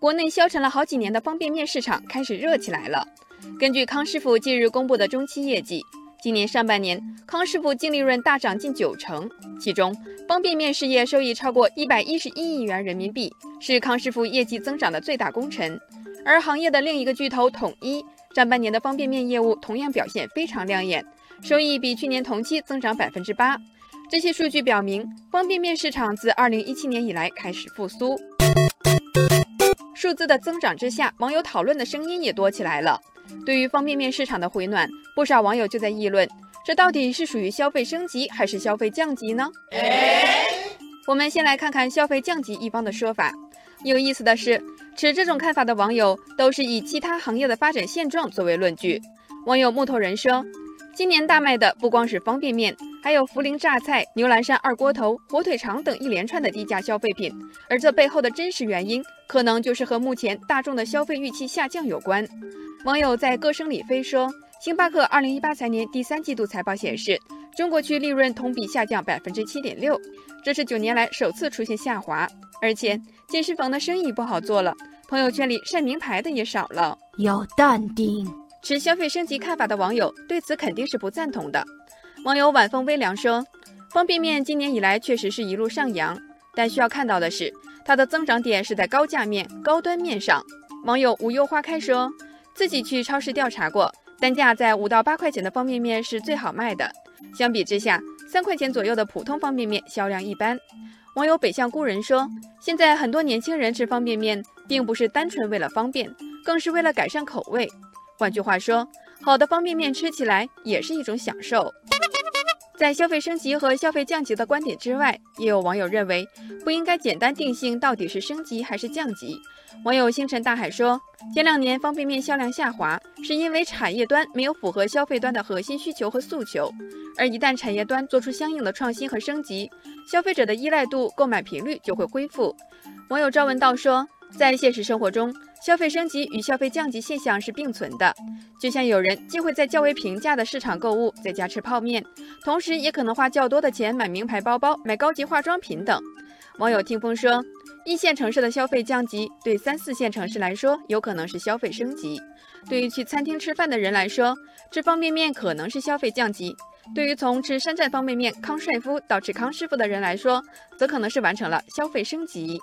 国内消沉了好几年的方便面市场开始热起来了。根据康师傅近日公布的中期业绩，今年上半年康师傅净利润大涨近九成，其中方便面事业收益超过一百一十一亿元人民币，是康师傅业绩增长的最大功臣。而行业的另一个巨头统一，上半年的方便面业务同样表现非常亮眼，收益比去年同期增长百分之八。这些数据表明，方便面市场自二零一七年以来开始复苏。数字的增长之下，网友讨论的声音也多起来了。对于方便面市场的回暖，不少网友就在议论：这到底是属于消费升级还是消费降级呢？我们先来看看消费降级一方的说法。有意思的是，持这种看法的网友都是以其他行业的发展现状作为论据。网友木头人说：“今年大卖的不光是方便面。”还有涪陵榨菜、牛栏山二锅头、火腿肠等一连串的低价消费品，而这背后的真实原因，可能就是和目前大众的消费预期下降有关。网友在歌声里飞说，星巴克二零一八财年第三季度财报显示，中国区利润同比下降百分之七点六，这是九年来首次出现下滑，而且健身房的生意不好做了，朋友圈里晒名牌的也少了。要淡定。持消费升级看法的网友对此肯定是不赞同的。网友晚风微凉说：“方便面今年以来确实是一路上扬，但需要看到的是，它的增长点是在高价面、高端面上。”网友无忧花开说：“自己去超市调查过，单价在五到八块钱的方便面是最好卖的，相比之下，三块钱左右的普通方便面销量一般。”网友北向故人说：“现在很多年轻人吃方便面，并不是单纯为了方便，更是为了改善口味。换句话说，好的方便面吃起来也是一种享受。”在消费升级和消费降级的观点之外，也有网友认为不应该简单定性到底是升级还是降级。网友星辰大海说，前两年方便面销量下滑，是因为产业端没有符合消费端的核心需求和诉求，而一旦产业端做出相应的创新和升级，消费者的依赖度、购买频率就会恢复。网友赵文道说，在现实生活中。消费升级与消费降级现象是并存的，就像有人既会在较为平价的市场购物，在家吃泡面，同时也可能花较多的钱买名牌包包、买高级化妆品等。网友听风说，一线城市的消费降级，对三四线城市来说有可能是消费升级。对于去餐厅吃饭的人来说，吃方便面可能是消费降级；对于从吃山寨方便面康帅夫到吃康师傅的人来说，则可能是完成了消费升级。